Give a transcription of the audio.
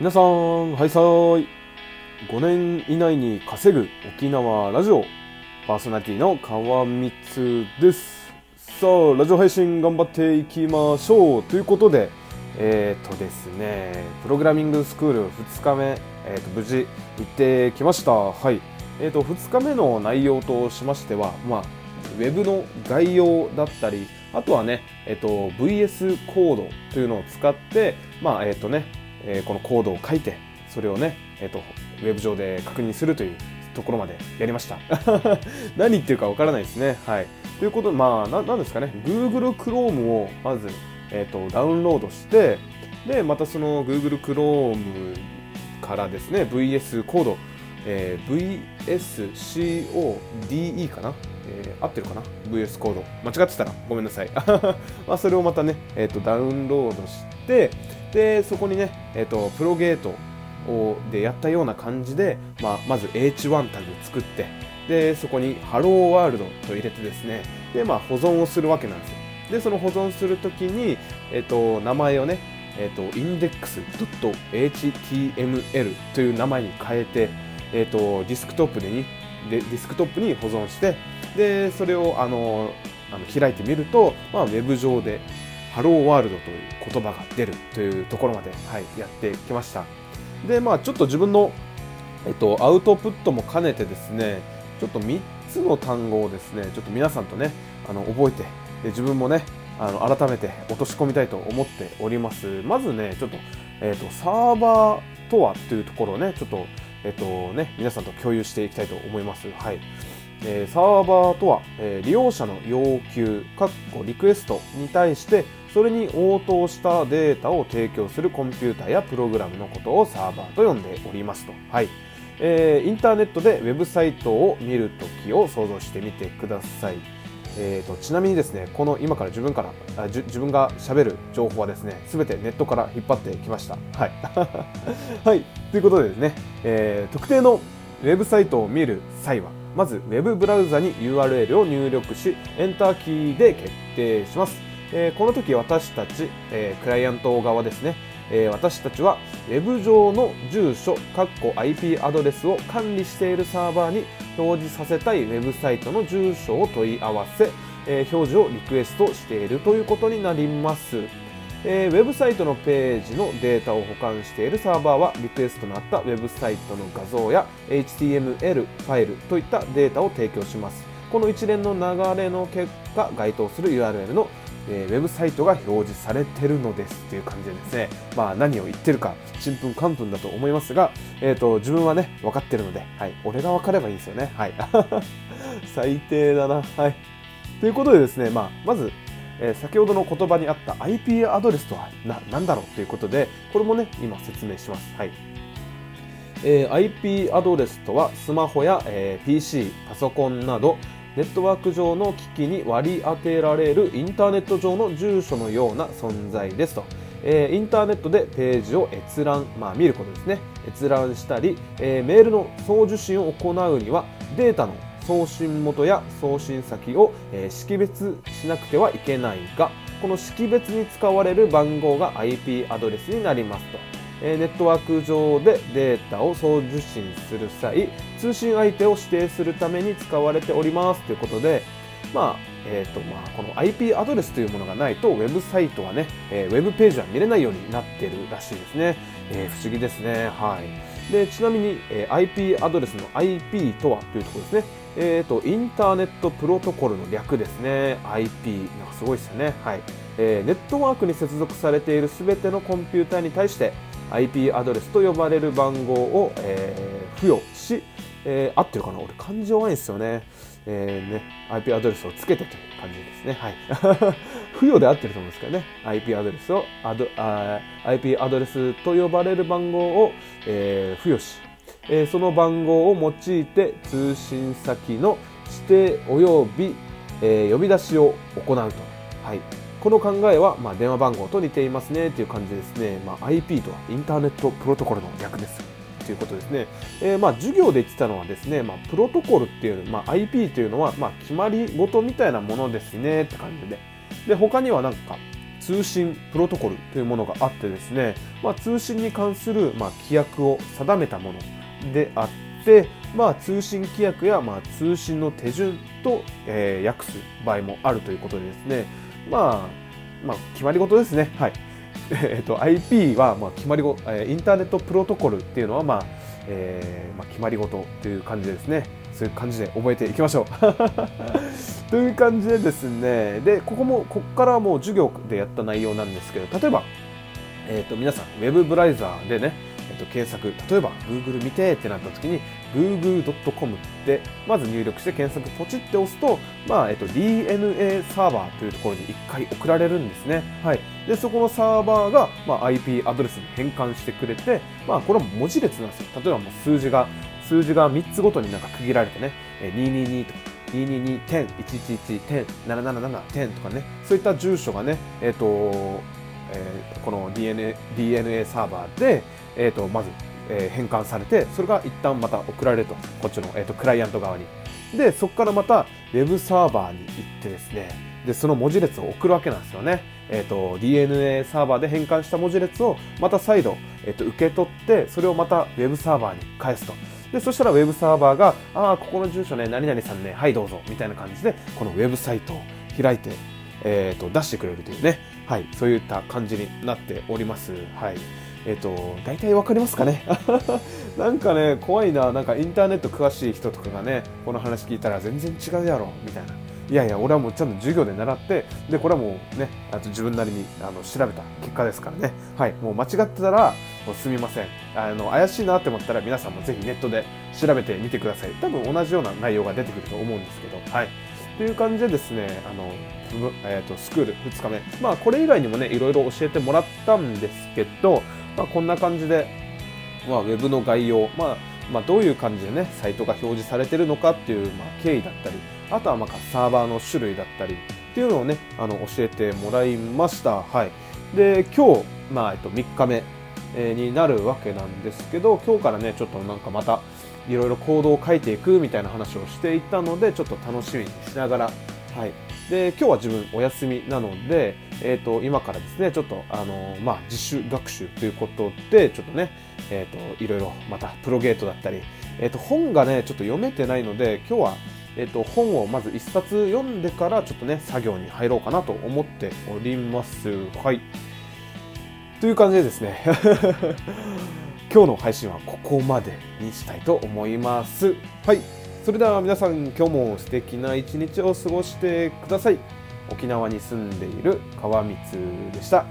皆さん、はいさーい。5年以内に稼ぐ沖縄ラジオパーソナリティの川光です。さあ、ラジオ配信頑張っていきましょう。ということで、えっ、とですね、プログラミングスクール2日目、えー、と無事行ってきました。はい。えっ、と、2日目の内容としましては、まあ、ウェブの概要だったり、あとはね、えっ、と、VS コードというのを使って、まあ、えっ、とね、えーこのコードを書いて、それをね、えっ、と、ウェブ上で確認するというところまでやりました。何言ってるかわからないですね。はい。ということで、まあ、ななんですかね、Google Chrome をまず、えっ、と、ダウンロードして、で、またその Google Chrome からですね、VS コード、えー VSCODE かな、えー合ってるかな ?VS コード。間違ってたらごめんなさい。まあそれをまたね、えーと、ダウンロードして、で、そこにね、えーと、プロゲートをでやったような感じで、まあ、まず H1 タグ作って、で、そこに Hello World と入れてですね、で、まあ保存をするわけなんですよ。で、その保存するときに、えっ、と、名前をね、えっ、と、index.html という名前に変えて、えっ、と、ディスクトップでに、でディスクトップに保存して、で、それを、あの、あの開いてみると、まあ、ウェブ上で、ハローワールドという言葉が出るというところまで、はい、やってきました。で、まあ、ちょっと自分の、えっと、アウトプットも兼ねてですね、ちょっと3つの単語をですね、ちょっと皆さんとね、あの覚えて、で自分もね、あの改めて落とし込みたいと思っております。まずね、ちょっと、えっと、サーバーとはというところをね、ちょっと、えっとね、皆さんと共有していきたいと思います。はい。えーサーバーとは、えー利用者の要求、かっこリクエストに対して、それに応答したデータを提供するコンピュータやプログラムのことをサーバーと呼んでおりますと。はい。えーインターネットでウェブサイトを見るときを想像してみてください。えー、とちなみにですね、この今から自分からあ自分が喋る情報はですね、すべてネットから引っ張ってきました。はい。はい。ということでですね、えー特定のウェブサイトを見る際は、まずウェブブラウザに URL を入力し、エンターキーで決定します。えーこの時私たち、えークライアント側ですね、えー私たちはウェブ上の住所、かっこ IP アドレスを管理しているサーバーに表示させたいウェブサイトの住所を問い合わせ、えー表示をリクエストしているということになります。えーウェブサイトのページのデータを保管しているサーバーはリクエストのあったウェブサイトの画像や HTML ファイルといったデータを提供します。この一連の流れの結果、該当する URL のえーウェブサイトが表示されてるのですという感じでですね、まあ何を言ってるか、ちんぷんかんぷんだと思いますが、えっ、と、自分はね、分かってるので、はい、俺が分かればいいんですよね。はい。最低だな。はい。ということでですね、まあ、まず、え先ほどの言葉にあった IP アドレスとは何だろうということで、これもね、今説明します。はい。えー IP アドレスとはスマホや、えー PC、パソコンなどネットワーク上の機器に割り当てられるインターネット上の住所のような存在ですと。えーインターネットでページを閲覧、まあ、見ることですね。閲覧したり、えメールの送受信を行うにはデータの送信元や送信先を、え識別しなくてはいけないが、この識別に使われる番号が IP アドレスになりますと。えネットワーク上でデータを送受信する際、通信相手を指定するために使われておりますということで、まあ、えっ、と、まあ、この IP アドレスというものがないと、ウェブサイトはね、えーウェブページは見れないようになっているらしいですね。えー不思議ですね。はい。で、ちなみに、えー IP アドレスの IP とはというところですね。えっ、と、インターネットプロトコルの略ですね。IP。なんかすごいですよね。はい。えーネットワークに接続されているすべてのコンピューターに対して IP アドレスと呼ばれる番号を、えー付与し、えー合ってるかな？俺漢字弱いんですよね。えーね、IP アドレスをつけてという感じですね。はい。付与で合ってると思うんですけどね。IP アドレスをアドあ IP アドレスと呼ばれる番号を、えー付与し、えその番号を用いて通信先の指定及び、え呼び出しを行うと。はい。この考えは、まあ、電話番号と似ていますねという感じですね。まあ、IP とはインターネットプロトコルの略です。ということですね。えーまあ、授業で言ってたのはですね、まあ、プロトコルっていう、まあ、IP というのは、まあ、決まり事みたいなものですねって感じで。で、他にはなんか、通信プロトコルというものがあってですね、まあ、通信に関する、まあ、規約を定めたものであって、まあ、通信規約や、まあ、通信の手順と、えー、訳す場合もあるということでですね、まあ、まあ、決まり事ですね。はい。えっと、IP は、まあ、決まり事、インターネットプロトコルっていうのは、まあ、えー、まあ、決まり事という感じですね。そういう感じで覚えていきましょう。という感じでですね、で、ここも、ここからはもう授業でやった内容なんですけど、例えば、えっ、ー、と、皆さん、ウェブブラウザーでね、えっ、ー、と、検索、例えば、Google 見てってなった時に、google.com で、まず入力して検索ポチって押すと、まあ、えっ、ー、と、DNA サーバーというところに一回送られるんですね。はい。で、そこのサーバーが、まあ、IP アドレスに変換してくれて、まあ、これは文字列なんですよ。例えばもう数字が、数字が3つごとになんか区切られてね、222とか、222点、111点、777点とかね、そういった住所がね、えっ、ー、と、えー、この DNA, DNA サーバーで、えーと、まず、えー、変換されて、それが一旦また送られると、こっちの、えーと、クライアント側に。で、そこからまた Web サーバーに行ってですね、で、その文字列を送るわけなんですよね。え、ー、と、DNA サーバーで変換した文字列をまた再度、えっ、と、受け取って、それをまた Web サーバーに返すと。で、そしたらウェブサーバーが、ああ、ここの住所ね、何々さんね、はいどうぞ、みたいな感じで、このウェブサイトを開いて、え、ー、と、出してくれるというね、はい、そういった感じになっております。はい。えっ、ー、と、大体わかりますかね？なんかね、怖いな、なんかインターネット詳しい人とかがね、この話聞いたら全然違うやろ、みたいな。いやいや、俺はもうちゃんと授業で習って、で、これはもうね、あと自分なりにあの調べた結果ですからね。はい、もう間違ってたら、もうすみません。あの、怪しいなって思ったら皆さんもぜひネットで調べてみてください。多分同じような内容が出てくると思うんですけど、はい。という感じでですね、あの、えーと、スクール2日目、まあ、これ以外にもね、いろいろ教えてもらったんですけど、まあ、こんな感じで、まあ、ウェブの概要、まあ、まあ、どういう感じでね、サイトが表示されてるのかっていう、まあ、経緯だったり、あとはまあサーバーの種類だったりっていうのをね、あの教えてもらいました。はい。で、今日、まあ、えっと、3日目になるわけなんですけど、今日からね、ちょっとなんかまた、いろいろ行動を書いていくみたいな話をしていたので、ちょっと楽しみにしながら、はい。で、今日は自分お休みなので、えっ、ー、と、今からですね、ちょっと、あの、まあ、自主学習ということで、ちょっとね、えっ、ー、と、いろいろまた、プロゲートだったり、えっ、ー、と、本がね、ちょっと読めてないので、今日は、えっと、本をまず1冊読んでからちょっとね作業に入ろうかなと思っております。はい。という感じでですね 今日の配信はここまでにしたいと思います。はい。それでは皆さん今日も素敵な一日を過ごしてください。沖縄に住んでいる川光でした。